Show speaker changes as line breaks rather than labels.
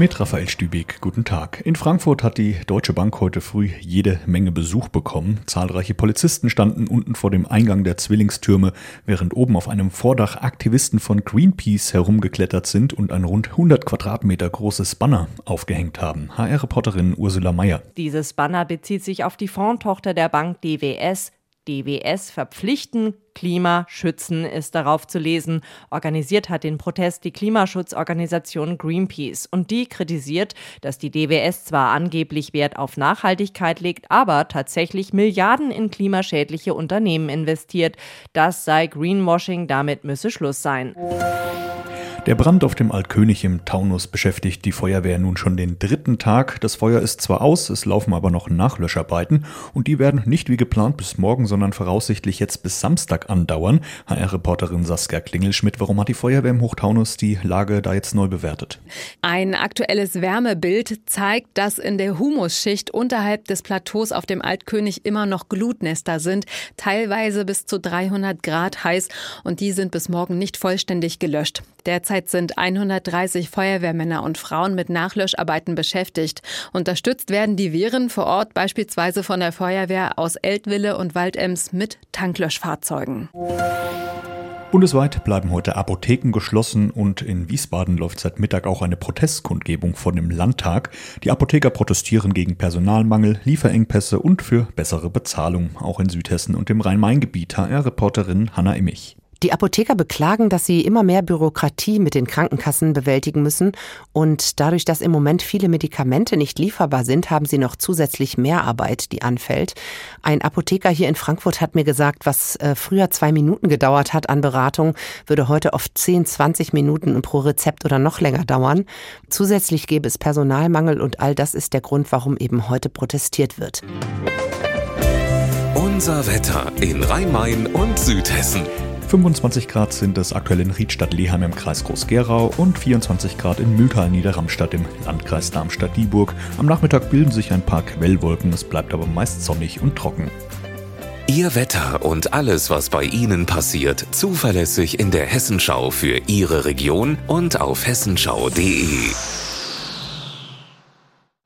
Mit Raphael Stübig, guten Tag. In Frankfurt hat die Deutsche Bank heute früh jede Menge Besuch bekommen. Zahlreiche Polizisten standen unten vor dem Eingang der Zwillingstürme, während oben auf einem Vordach Aktivisten von Greenpeace herumgeklettert sind und ein rund 100 Quadratmeter großes Banner aufgehängt haben. HR-Reporterin Ursula Mayer.
Dieses Banner bezieht sich auf die Fondtochter der Bank DWS, DWS verpflichten, Klima schützen ist darauf zu lesen. Organisiert hat den Protest die Klimaschutzorganisation Greenpeace und die kritisiert, dass die DWS zwar angeblich Wert auf Nachhaltigkeit legt, aber tatsächlich Milliarden in klimaschädliche Unternehmen investiert. Das sei Greenwashing, damit müsse Schluss sein.
Der Brand auf dem Altkönig im Taunus beschäftigt die Feuerwehr nun schon den dritten Tag. Das Feuer ist zwar aus, es laufen aber noch Nachlöscharbeiten und die werden nicht wie geplant bis morgen, sondern voraussichtlich jetzt bis Samstag andauern. HR-Reporterin Saskia Klingelschmidt, warum hat die Feuerwehr im Hochtaunus die Lage da jetzt neu bewertet?
Ein aktuelles Wärmebild zeigt, dass in der Humusschicht unterhalb des Plateaus auf dem Altkönig immer noch Glutnester sind, teilweise bis zu 300 Grad heiß und die sind bis morgen nicht vollständig gelöscht. Derzeit sind 130 Feuerwehrmänner und Frauen mit Nachlöscharbeiten beschäftigt. Unterstützt werden die Wehren vor Ort beispielsweise von der Feuerwehr aus Eltville und Waldems mit Tanklöschfahrzeugen.
Bundesweit bleiben heute Apotheken geschlossen und in Wiesbaden läuft seit Mittag auch eine Protestkundgebung vor dem Landtag. Die Apotheker protestieren gegen Personalmangel, Lieferengpässe und für bessere Bezahlung, auch in Südhessen und im Rhein-Main-Gebiet. HR-Reporterin Hanna Immich.
Die Apotheker beklagen, dass sie immer mehr Bürokratie mit den Krankenkassen bewältigen müssen und dadurch, dass im Moment viele Medikamente nicht lieferbar sind, haben sie noch zusätzlich mehr Arbeit, die anfällt. Ein Apotheker hier in Frankfurt hat mir gesagt, was äh, früher zwei Minuten gedauert hat an Beratung, würde heute oft 10, 20 Minuten pro Rezept oder noch länger dauern. Zusätzlich gäbe es Personalmangel und all das ist der Grund, warum eben heute protestiert wird.
Unser Wetter in Rhein-Main und Südhessen.
25 Grad sind es aktuell in Riedstadt-Leheim im Kreis Groß-Gerau und 24 Grad in Mühltal-Niederramstadt im Landkreis Darmstadt-Dieburg. Am Nachmittag bilden sich ein paar Quellwolken, es bleibt aber meist sonnig und trocken.
Ihr Wetter und alles, was bei Ihnen passiert, zuverlässig in der Hessenschau für Ihre Region und auf hessenschau.de.